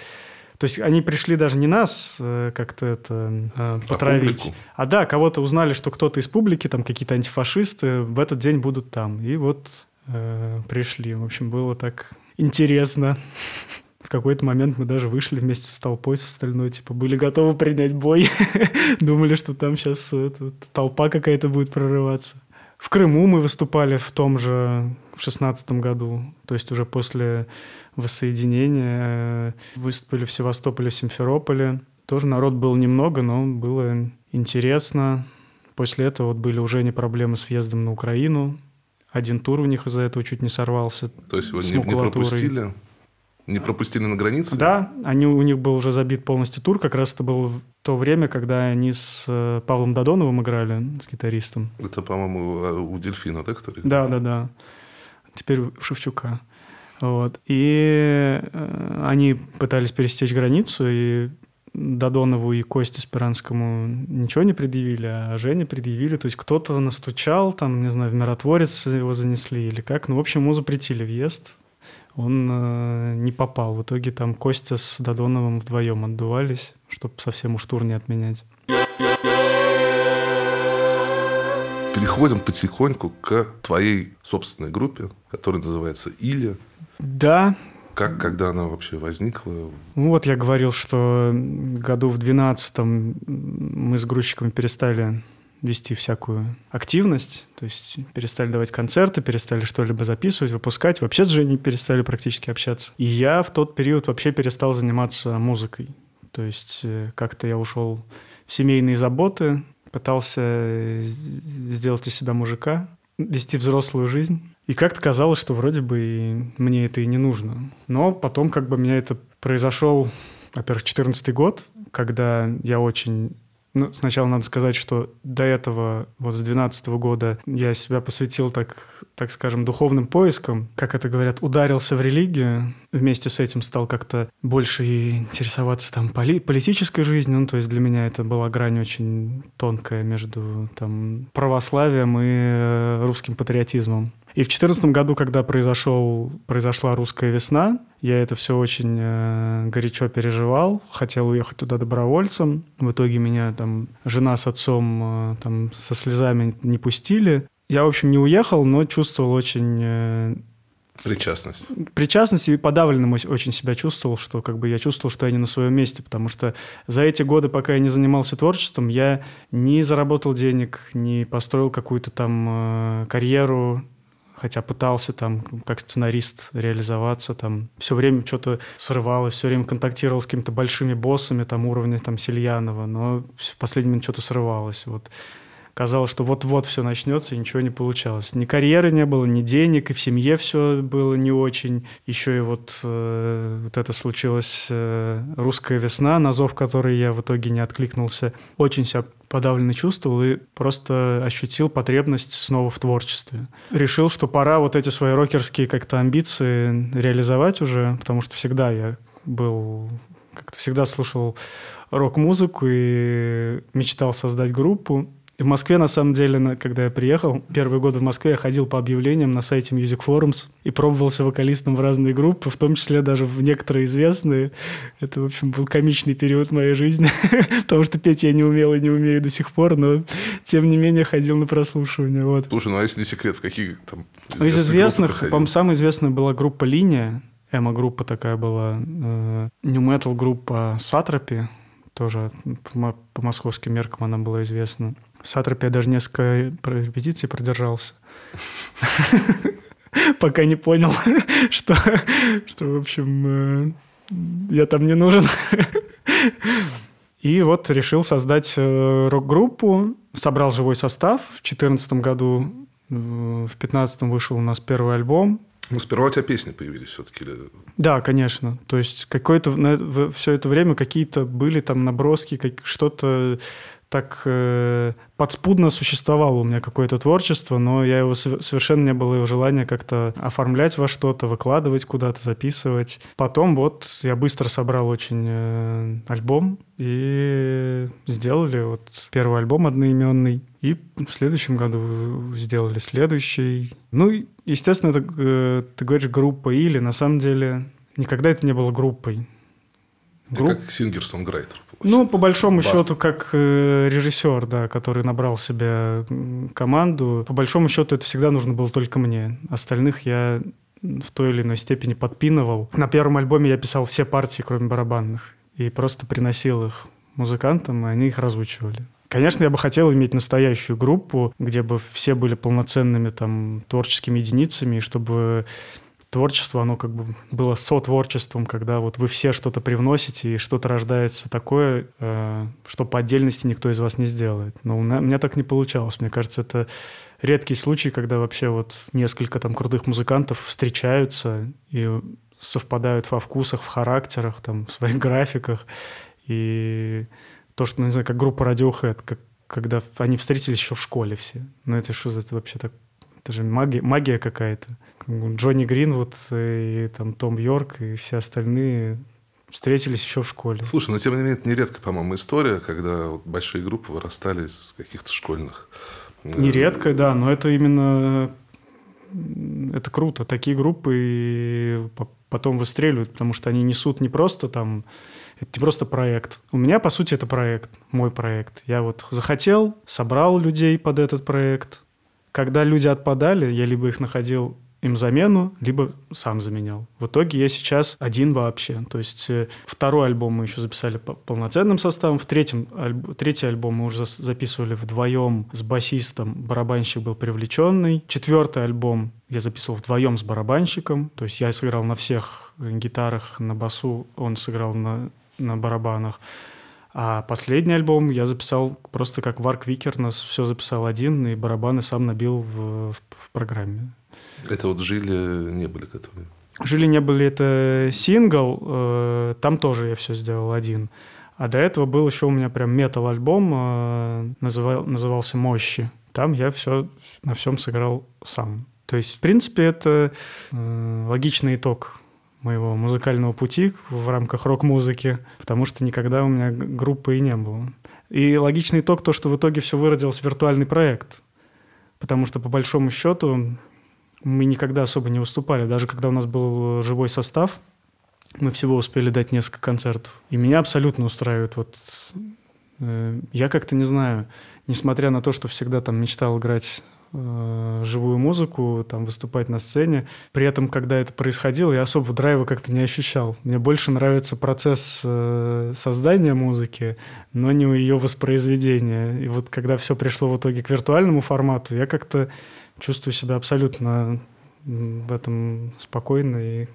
Speaker 2: То есть они пришли даже не нас э, как-то это э, потравить, а, а да, кого-то узнали, что кто-то из публики, там какие-то антифашисты в этот день будут там. И вот э, пришли. В общем, было так интересно. В какой-то момент мы даже вышли вместе с толпой с остальной, типа, были готовы принять бой. [LAUGHS] Думали, что там сейчас это, толпа какая-то будет прорываться. В Крыму мы выступали в том же в шестнадцатом году, то есть уже после воссоединения. Выступили в Севастополе, в Симферополе. Тоже народ был немного, но было интересно. После этого вот были уже не проблемы с въездом на Украину. Один тур у них из-за этого чуть не сорвался.
Speaker 1: То есть его не, не пропустили? Не пропустили на границе?
Speaker 2: Да, они, у них был уже забит полностью тур. Как раз это было то время, когда они с э, Павлом Додоновым играли, с гитаристом.
Speaker 1: Это, по-моему, у Дельфина, да,
Speaker 2: который? Да, да, да. Теперь Шевчука. Вот. И э, они пытались пересечь границу, и Додонову и Косте Спиранскому ничего не предъявили, а Жене предъявили. То есть кто-то настучал, там, не знаю, в миротворец его занесли или как. Ну, в общем, ему запретили въезд. Он э, не попал. В итоге там Костя с Додоновым вдвоем отдувались, чтобы совсем уж тур не отменять.
Speaker 1: Переходим потихоньку к твоей собственной группе, которая называется «Иля».
Speaker 2: Да.
Speaker 1: Как, когда она вообще возникла?
Speaker 2: Ну вот я говорил, что году в 12-м мы с грузчиками перестали вести всякую активность, то есть перестали давать концерты, перестали что-либо записывать, выпускать, вообще с Женей перестали практически общаться. И я в тот период вообще перестал заниматься музыкой. То есть э, как-то я ушел в семейные заботы, пытался сделать из себя мужика, вести взрослую жизнь. И как-то казалось, что вроде бы мне это и не нужно. Но потом как бы меня это произошел, во-первых, 14 год, когда я очень ну, сначала надо сказать, что до этого, вот с 12 года, я себя посвятил, так, так скажем, духовным поискам. Как это говорят, ударился в религию. Вместе с этим стал как-то больше интересоваться там поли политической жизнью. Ну, то есть для меня это была грань очень тонкая между там православием и э, русским патриотизмом. И в 2014 году, когда произошел, произошла русская весна, я это все очень э, горячо переживал, хотел уехать туда добровольцем. В итоге меня там жена с отцом э, там со слезами не пустили. Я, в общем, не уехал, но чувствовал очень... Э,
Speaker 1: Причастность.
Speaker 2: Причастность и подавленным очень себя чувствовал, что как бы я чувствовал, что я не на своем месте, потому что за эти годы, пока я не занимался творчеством, я не заработал денег, не построил какую-то там э, карьеру, хотя пытался там как сценарист реализоваться, там все время что-то срывалось, все время контактировал с какими-то большими боссами там уровня там Сильянова, но в последний момент что-то срывалось. Вот казалось, что вот-вот все начнется, и ничего не получалось. Ни карьеры не было, ни денег, и в семье все было не очень. Еще и вот, э, вот это случилось э, русская весна, на зов которой я в итоге не откликнулся. Очень себя подавленно чувствовал и просто ощутил потребность снова в творчестве. Решил, что пора вот эти свои рокерские как-то амбиции реализовать уже, потому что всегда я был как-то всегда слушал рок-музыку и мечтал создать группу. И в Москве, на самом деле, когда я приехал, первые годы в Москве я ходил по объявлениям на сайте Music Forums и пробовался вокалистом в разные группы, в том числе даже в некоторые известные. Это, в общем, был комичный период моей жизни, [LAUGHS] потому что петь я не умел и не умею до сих пор, но, тем не менее, ходил на прослушивание. Вот.
Speaker 1: Слушай, ну а если не секрет, в каких там
Speaker 2: ну, Из известных, по-моему, самая известная была группа «Линия», Эмо-группа такая была, э, New Metal группа Сатрапи, тоже по, московским меркам она была известна. В Сатропе я даже несколько репетиций продержался. [LAUGHS] Пока не понял, [LAUGHS] что, что в общем, э, я там не нужен. [LAUGHS] И вот решил создать э, рок-группу, собрал живой состав. В 2014 году, э, в 2015 вышел у нас первый альбом.
Speaker 1: Ну, сперва у тебя песни появились все-таки? Или...
Speaker 2: Да, конечно. То есть какое-то все это время какие-то были там наброски, как, что-то так э, подспудно существовало у меня какое-то творчество, но я его совершенно не было его желания как-то оформлять во что-то, выкладывать куда-то, записывать. Потом вот я быстро собрал очень э, альбом и сделали вот первый альбом одноименный. И в следующем году сделали следующий. Ну, естественно, это, э, ты говоришь группа или на самом деле никогда это не было группой.
Speaker 1: Групп... как singer-songwriter.
Speaker 2: Ну, по большому Бар. счету, как э, режиссер, да, который набрал себе команду, по большому счету это всегда нужно было только мне. Остальных я в той или иной степени подпинывал. На первом альбоме я писал все партии, кроме барабанных, и просто приносил их музыкантам, и они их разучивали. Конечно, я бы хотел иметь настоящую группу, где бы все были полноценными там творческими единицами, и чтобы творчество, оно как бы было сотворчеством, когда вот вы все что-то привносите, и что-то рождается такое, э, что по отдельности никто из вас не сделает. Но у меня так не получалось. Мне кажется, это редкий случай, когда вообще вот несколько там крутых музыкантов встречаются и совпадают во вкусах, в характерах, там, в своих [LAUGHS] графиках. И то, что, ну, не знаю, как группа Radiohead, как, когда они встретились еще в школе все. Ну это что за это вообще так это же магия, магия какая-то. Джонни Гринвуд и там Том Йорк и все остальные встретились еще в школе.
Speaker 1: Слушай, но тем не менее, это нередко, по-моему, история, когда вот большие группы вырастали из каких-то школьных.
Speaker 2: Э, нередко, да, но это именно это круто. Такие группы потом выстреливают, потому что они несут не просто там это не просто проект. У меня, по сути, это проект, мой проект. Я вот захотел, собрал людей под этот проект, когда люди отпадали, я либо их находил им замену, либо сам заменял. В итоге я сейчас один вообще. То есть э, второй альбом мы еще записали полноценным составом, в третьем альб... третий альбом мы уже записывали вдвоем с басистом, барабанщик был привлеченный. Четвертый альбом я записывал вдвоем с барабанщиком, то есть я сыграл на всех гитарах, на басу, он сыграл на, на барабанах. А последний альбом я записал просто как Варк Викернес, все записал один, и барабаны сам набил в, в, в программе.
Speaker 1: Это вот «Жили» не были готовы?
Speaker 2: «Жили» не были, это сингл, э, там тоже я все сделал один. А до этого был еще у меня прям метал-альбом, э, называл, назывался «Мощи». Там я все на всем сыграл сам. То есть, в принципе, это э, логичный итог моего музыкального пути в рамках рок-музыки, потому что никогда у меня группы и не было. И логичный итог то, что в итоге все выродилось в виртуальный проект. Потому что, по большому счету, мы никогда особо не выступали. Даже когда у нас был живой состав, мы всего успели дать несколько концертов. И меня абсолютно устраивает вот... Э, я как-то не знаю, несмотря на то, что всегда там мечтал играть Э, живую музыку, там выступать на сцене. При этом, когда это происходило, я особо драйва как-то не ощущал. Мне больше нравится процесс э, создания музыки, но не ее воспроизведения. И вот когда все пришло в итоге к виртуальному формату, я как-то чувствую себя абсолютно в этом спокойно и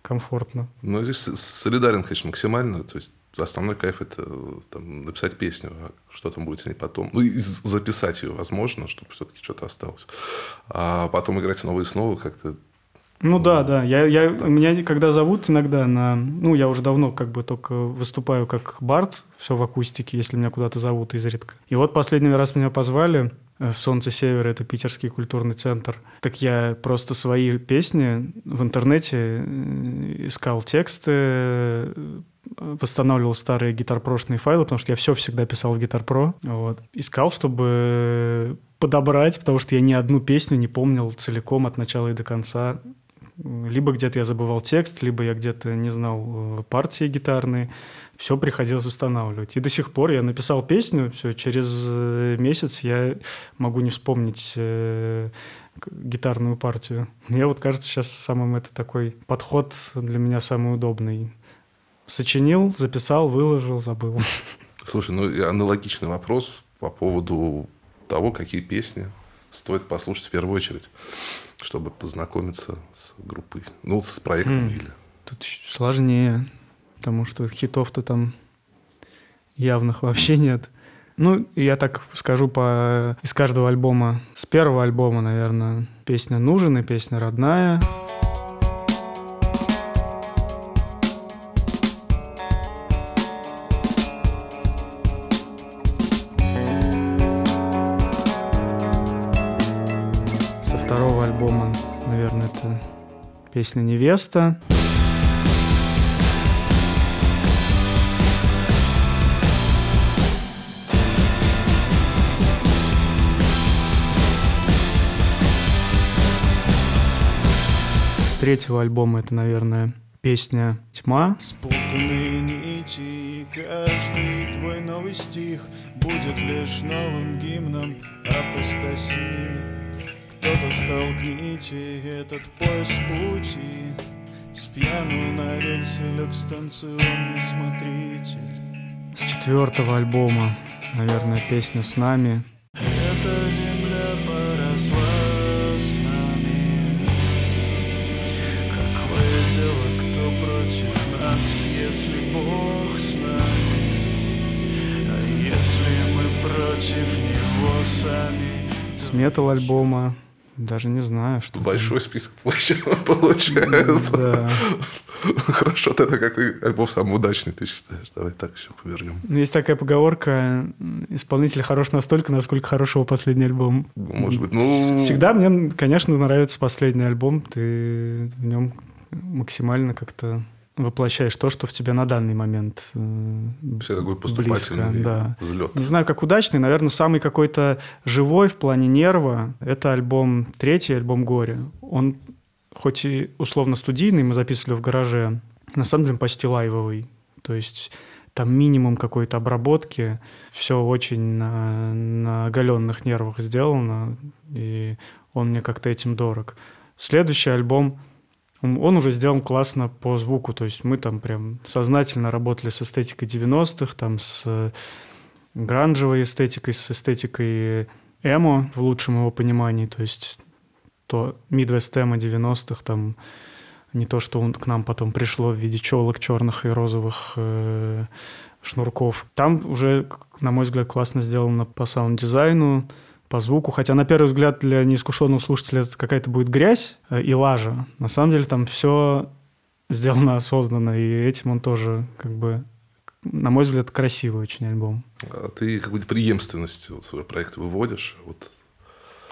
Speaker 2: комфортно.
Speaker 1: Ну, здесь солидарен, конечно, максимально. То есть основной кайф это там, написать песню, а что там будет с ней потом. Ну, и записать ее, возможно, чтобы все-таки что-то осталось. А потом играть снова и снова как-то
Speaker 2: ну да, да. Я, я, Меня когда зовут иногда на... Ну, я уже давно как бы только выступаю как бард, все в акустике, если меня куда-то зовут изредка. И вот последний раз меня позвали э, в «Солнце Севера», это питерский культурный центр. Так я просто свои песни в интернете э, искал тексты, восстанавливал старые гитар-прошные файлы, потому что я все всегда писал в гитар про. Вот. Искал, чтобы подобрать, потому что я ни одну песню не помнил целиком от начала и до конца. Либо где-то я забывал текст, либо я где-то не знал э, партии гитарные. Все приходилось восстанавливать. И до сих пор я написал песню, все, через э, месяц я могу не вспомнить э, гитарную партию. Мне вот кажется, сейчас самым это такой подход для меня самый удобный. Сочинил, записал, выложил, забыл.
Speaker 1: Слушай, ну аналогичный вопрос по поводу того, какие песни стоит послушать в первую очередь, чтобы познакомиться с группой, ну, с проектом mm. или.
Speaker 2: Тут сложнее. потому что хитов-то там явных вообще нет. Ну, я так скажу по из каждого альбома. С первого альбома, наверное, песня «Нужен» и песня «Родная». Песня «Невеста». третьего альбома это, наверное, песня «Тьма».
Speaker 3: Спутанные нити, каждый твой новый стих Будет лишь новым гимном апостасии Кто-то столкните этот пояс пути. С пьяну на векселях станционный смотритель.
Speaker 2: С четвертого альбома, наверное, песня «С нами».
Speaker 3: Эта земля поросла с нами Какое дело, кто против нас, если Бог с нами? А если мы против Него сами?
Speaker 2: С метал альбома даже не знаю, что. там.
Speaker 1: Большой список [LAUGHS] получается.
Speaker 2: Да.
Speaker 1: Хорошо, тогда какой альбом самый удачный ты считаешь? Давай так еще повернем.
Speaker 2: Ну, Есть такая поговорка: исполнитель хорош настолько, насколько хорош его последний альбом.
Speaker 1: Может быть, ну...
Speaker 2: Всегда мне, конечно, нравится последний альбом. Ты в нем максимально как-то воплощаешь то, что в тебе на данный момент э,
Speaker 1: Все такой
Speaker 2: близко,
Speaker 1: поступательный
Speaker 2: да.
Speaker 1: взлет.
Speaker 2: Не знаю, как удачный. Наверное, самый какой-то живой в плане нерва. Это альбом третий, альбом «Горе». Он хоть и условно студийный, мы записывали в гараже, на самом деле почти лайвовый. То есть там минимум какой-то обработки, все очень на, на оголенных нервах сделано, и он мне как-то этим дорог. Следующий альбом, он, уже сделан классно по звуку, то есть мы там прям сознательно работали с эстетикой 90-х, там с э, гранжевой эстетикой, с эстетикой эмо в лучшем его понимании, то есть то мидвест эмо 90-х, там не то, что он к нам потом пришло в виде челок черных и розовых э, шнурков. Там уже, на мой взгляд, классно сделано по саунд-дизайну, по звуку. Хотя на первый взгляд для неискушенного слушателя это какая-то будет грязь э, и лажа. На самом деле там все сделано осознанно, и этим он тоже как бы, на мой взгляд, красивый очень альбом.
Speaker 1: А ты какую-то преемственность вот свой проект выводишь? Вот,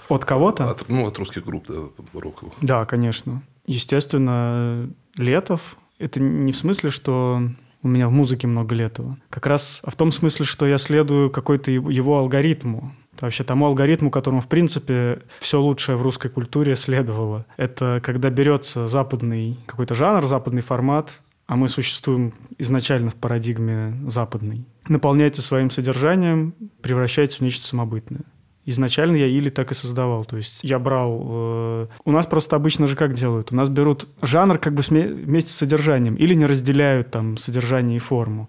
Speaker 2: От кого-то?
Speaker 1: от, ну, от русских групп, да, роковых.
Speaker 2: Да, конечно. Естественно, Летов. Это не в смысле, что у меня в музыке много Летова. Как раз в том смысле, что я следую какой-то его алгоритму. Вообще тому алгоритму, которому, в принципе, все лучшее в русской культуре следовало. Это когда берется западный какой-то жанр, западный формат, а мы существуем изначально в парадигме западной, наполняете своим содержанием, превращаете в нечто самобытное. Изначально я или так и создавал. То есть я брал... э, у нас просто обычно же как делают? У нас берут жанр как бы вместе с содержанием или не разделяют там содержание и форму.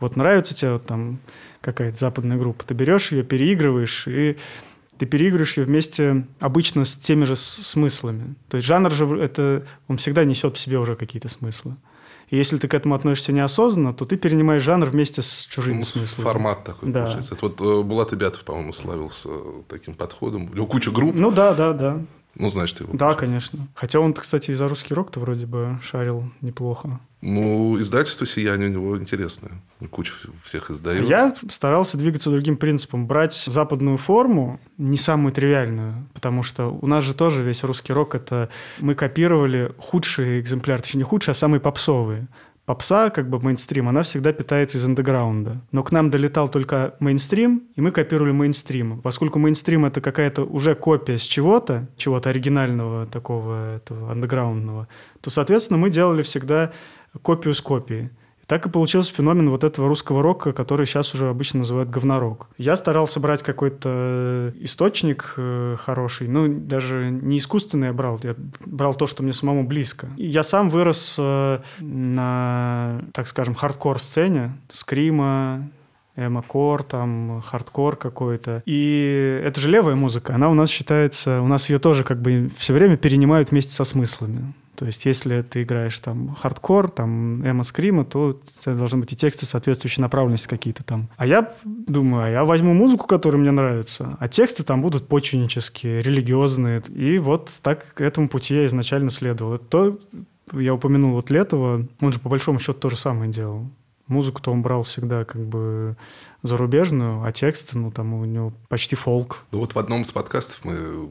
Speaker 2: Вот нравится тебе вот там какая-то западная группа, ты берешь ее, переигрываешь, и ты переигрываешь ее вместе обычно с теми же смыслами. То есть жанр же это... Он всегда несет в себе уже какие-то смыслы. И если ты к этому относишься неосознанно, то ты перенимаешь жанр вместе с чужими
Speaker 1: Ну,
Speaker 2: смыслами.
Speaker 1: Формат такой
Speaker 2: Да.
Speaker 1: получается. Это вот э, Булат Ибятов, по-моему, славился таким подходом. У него куча групп.
Speaker 2: Ну да, да, да.
Speaker 1: Ну, знаешь ты его.
Speaker 2: Да, конечно. Хотя он, кстати, и за русский рок-то вроде бы шарил неплохо.
Speaker 1: Ну, издательство «Сияние» у него интересное. Куча всех издает.
Speaker 2: Я старался двигаться другим принципом. Брать западную форму, не самую тривиальную, потому что у нас же тоже весь русский рок — это... Мы копировали худшие экземпляры, точнее, не худшие, а самые попсовые. Попса, как бы мейнстрим, она всегда питается из андеграунда. Но к нам долетал только мейнстрим, и мы копировали мейнстрим. Поскольку мейнстрим — это какая-то уже копия с чего-то, чего-то оригинального, такого этого андеграундного, то, соответственно, мы делали всегда копию с копией. И так и получился феномен вот этого русского рока, который сейчас уже обычно называют говнорок. Я старался брать какой-то источник э, хороший, ну, даже не искусственный я брал, я брал то, что мне самому близко. Я сам вырос э, на, так скажем, хардкор-сцене, screamo, эмо-кор, там, хардкор какой-то. И это же левая музыка, она у нас считается, у нас ее тоже как бы все время перенимают вместе со смыслами. То есть, если ты играешь там хардкор, там эмо screamo, то должны быть и тексты соответствующей направленности какие-то там. А я думаю, а я возьму музыку, которая мне нравится, а тексты там будут почвеннические, религиозные. И вот так к этому пути я изначально следовал. Это то, я упомянул вот Летова, он же по большому счету то же самое делал. Музыку-то он брал всегда как бы зарубежную, а текст, ну, там у него почти фолк.
Speaker 1: Ну, вот в одном из подкастов мы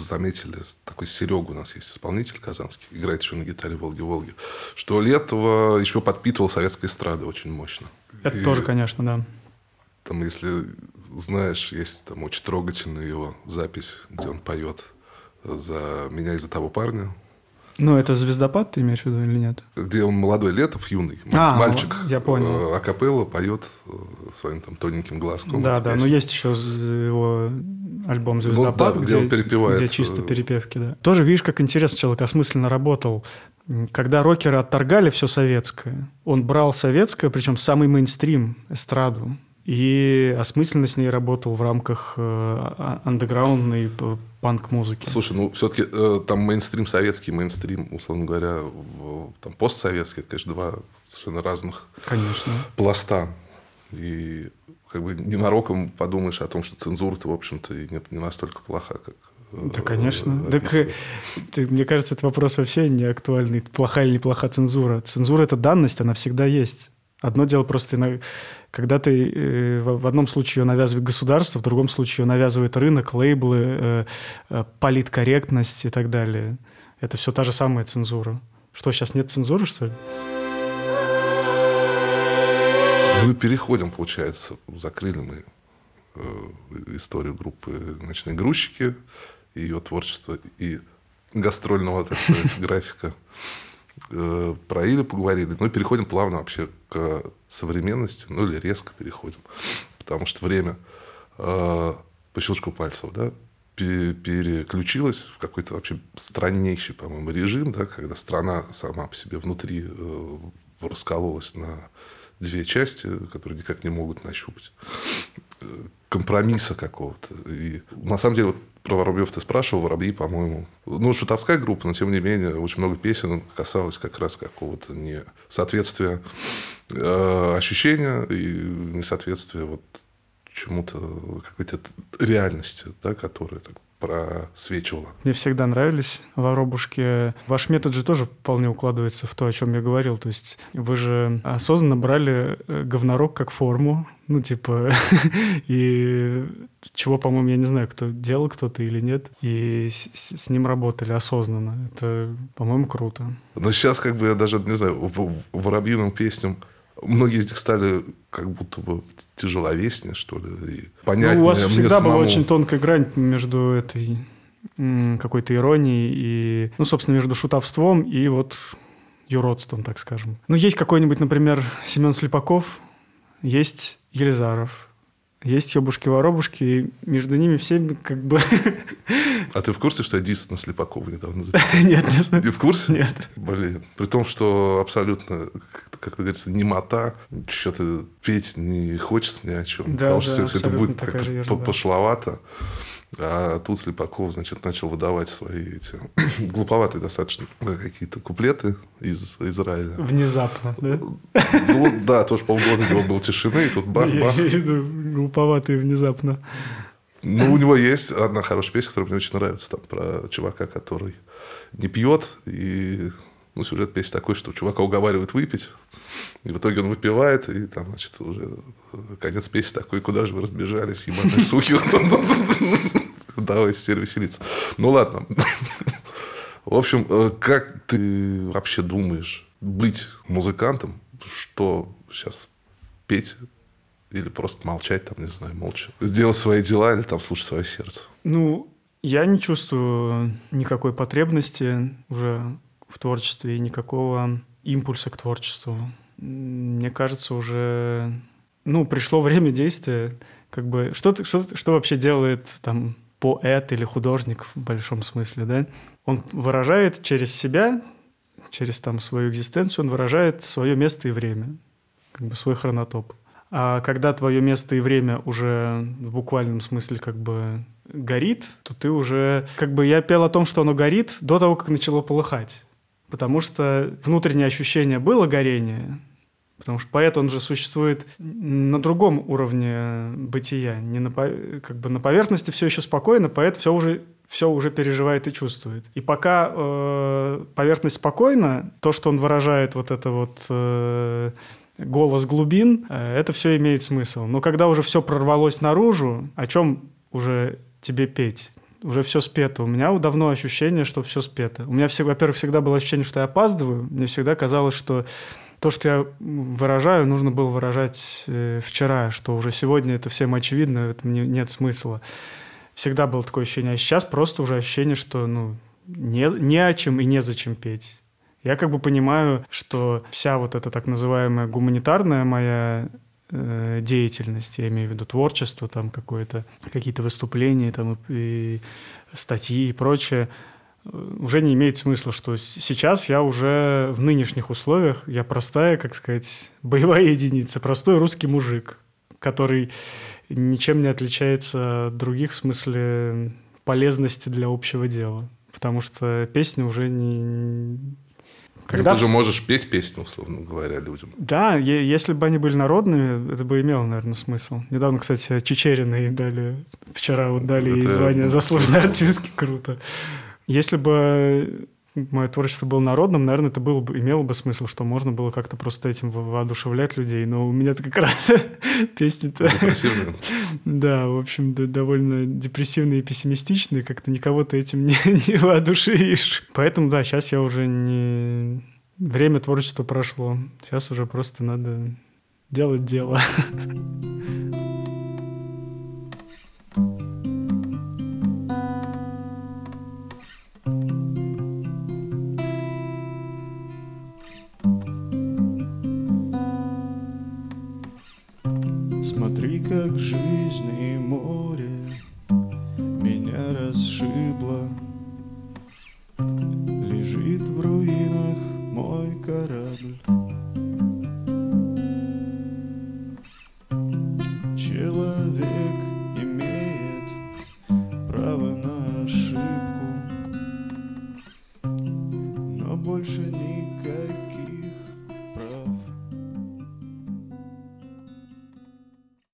Speaker 1: заметили, такой Серега у нас есть исполнитель казанский, играет еще на гитаре «Волги-Волги», что Летова еще подпитывал советской эстрады очень мощно.
Speaker 2: Это И тоже, конечно, да.
Speaker 1: Там, если знаешь, есть там очень трогательная его запись, где он поет за меня и за того парня,
Speaker 2: ну, это звездопад, ты имеешь в виду или нет?
Speaker 1: Где он молодой Летов, юный, а, мальчик. Я понял. Э, акапелла поет э, своим там тоненьким глазком.
Speaker 2: Да, да, но есть еще его альбом «Звездопад», ну, да, где, где он перепевает. Где чисто э, перепевки, да. Тоже видишь, как интересно человек осмысленно работал. Когда рокеры отторгали все советское, он брал советское, причем самый мейнстрим, эстраду, и осмысленно с ней работал в рамках э, а, андеграундной панк-музыки.
Speaker 1: Слушай, ну все-таки э, там мейнстрим советский, мейнстрим, условно говоря, в, там постсоветский, это, конечно, два совершенно разных
Speaker 2: конечно.
Speaker 1: пласта. И как бы ненароком подумаешь о том, что цензура-то, в общем-то, и нет, не настолько плоха, как
Speaker 2: э, да, конечно. Так, ты, мне кажется, этот вопрос вообще не актуальный. Плохая или неплохая цензура. Цензура – это данность, она всегда есть. Одно дело просто, когда ты э, в одном случае ее навязывает государство, в другом случае ее навязывает рынок, лейблы, э, э, политкорректность и так далее. Это все та же самая цензура. Что, сейчас нет цензуры, что ли?
Speaker 1: Мы переходим, получается, закрыли мы историю группы «Ночные грузчики», ее творчество и гастрольного, так сказать, [LAUGHS] графика. Э, про Илю поговорили, ну, переходим плавно вообще к современности, ну, или резко переходим, потому что время э, по щелчку пальцев, да, переключилась в какой-то вообще страннейший, по-моему, режим, да, когда страна сама по себе внутри э, раскололась на две части, которые никак не могут нащупать э, компромисса какого-то. И на самом деле вот про Воробьев ты спрашивал, Воробьи, по-моему. Ну, шутовская группа, но тем не менее, очень много песен касалось как раз какого-то несоответствия э, ощущения и несоответствия вот чему-то, какой-то реальности, да, которая так просвечивала.
Speaker 2: Мне всегда нравились воробушки. Ваш метод же тоже вполне укладывается в то, о чем я говорил. То есть вы же осознанно брали э, говнорок как форму, ну, типа, [LAUGHS] и чего, по-моему, я не знаю, кто делал кто-то или нет, и с, с ним работали осознанно. Это, по-моему, круто.
Speaker 1: Но сейчас, как бы, я даже, не знаю, воробьиным песням многие из них стали как будто бы тяжеловеснее, что ли, и понятнее.
Speaker 2: Ну, у вас всегда самому... была очень тонкая грань между этой какой-то иронией и, ну, собственно, между шутовством и вот юродством, так скажем. Ну, есть какой-нибудь, например, Семен Слепаков, есть Елизаров, есть ёбушки-воробушки, и между ними всеми как бы... [LAUGHS]
Speaker 1: А ты в курсе, что я диск на Слепакова недавно записал? [LAUGHS]
Speaker 2: Нет, не знаю.
Speaker 1: Ты в курсе?
Speaker 2: Нет.
Speaker 1: Блин. При том, что абсолютно, как говорится, немота, что-то петь не хочется ни о чем.
Speaker 2: Да, потому
Speaker 1: что все это будет как-то пошловато. А тут Слепаков, значит, начал выдавать свои эти [CLEARS THROAT] глуповатые достаточно какие-то куплеты из Израиля.
Speaker 2: Внезапно, да?
Speaker 1: Ну, да, тоже полгода у него был тишины, и тут бах-бах.
Speaker 2: Глуповатые внезапно.
Speaker 1: Ну, у него есть одна хорошая песня, которая мне очень нравится, там, про чувака, который не пьет, и ну, сюжет песни такой, что чувака уговаривают выпить, и в итоге он выпивает, и там, значит, уже конец песни такой, куда же вы разбежались, ебаные [LAUGHS] сухи. [LAUGHS] Давайте теперь веселиться. Ну, ладно. В общем, э, как ты вообще думаешь быть музыкантом? Что сейчас петь или просто молчать, там, не знаю, молча. Сделать свои дела или там слушать свое сердце.
Speaker 2: Ну, я не чувствую никакой потребности уже в творчестве и никакого импульса к творчеству. Мне кажется, уже ну, пришло время действия. Как бы, что, что, что вообще делает там поэт или художник в большом смысле, да? Он выражает через себя, через там свою экзистенцию, он выражает свое место и время, как бы свой хронотоп. А когда твое место и время уже в буквальном смысле как бы горит, то ты уже... Как бы я пел о том, что оно горит до того, как начало полыхать. Потому что внутреннее ощущение было горение, Потому что поэт, он же существует на другом уровне бытия. Не на, как бы на поверхности все еще спокойно, поэт все уже все уже переживает и чувствует. И пока э, поверхность спокойна, то, что он выражает вот это вот э, голос глубин, э, это все имеет смысл. Но когда уже все прорвалось наружу, о чем уже тебе петь? Уже все спето. У меня давно ощущение, что все спето. У меня, во-первых, всегда было ощущение, что я опаздываю. Мне всегда казалось, что то, что я выражаю, нужно было выражать э, вчера, что уже сегодня это всем очевидно, это мне нет смысла. Всегда было такое ощущение, а сейчас просто уже ощущение, что ну, не, не о чем и незачем петь. Я как бы понимаю, что вся вот эта так называемая гуманитарная моя э, деятельность, я имею в виду творчество, там какое-то, какие-то выступления, там и, и статьи и прочее, уже не имеет смысла, что сейчас я уже в нынешних условиях, я простая, как сказать, [LAUGHS] боевая единица, простой русский мужик, который ничем не отличается от других в смысле полезности для общего дела. Потому что песня уже не...
Speaker 1: Когда... Ты же можешь петь песню, условно говоря, людям.
Speaker 2: Да, если бы они были народными, это бы имело, наверное, смысл. Недавно, кстати, Чечериной дали, вчера вот дали это... ей звание заслуженной артистки, круто. Если бы мое творчество было народным, наверное, это было бы, имело бы смысл, что можно было как-то просто этим воодушевлять людей. Но у меня-то как раз [LAUGHS] песни-то... [LAUGHS] Да, в общем, довольно депрессивные и пессимистичные. Как-то никого ты этим не, [LAUGHS] не воодушевишь. Поэтому, да, сейчас я уже не... Время творчества прошло. Сейчас уже просто надо делать дело.
Speaker 3: Как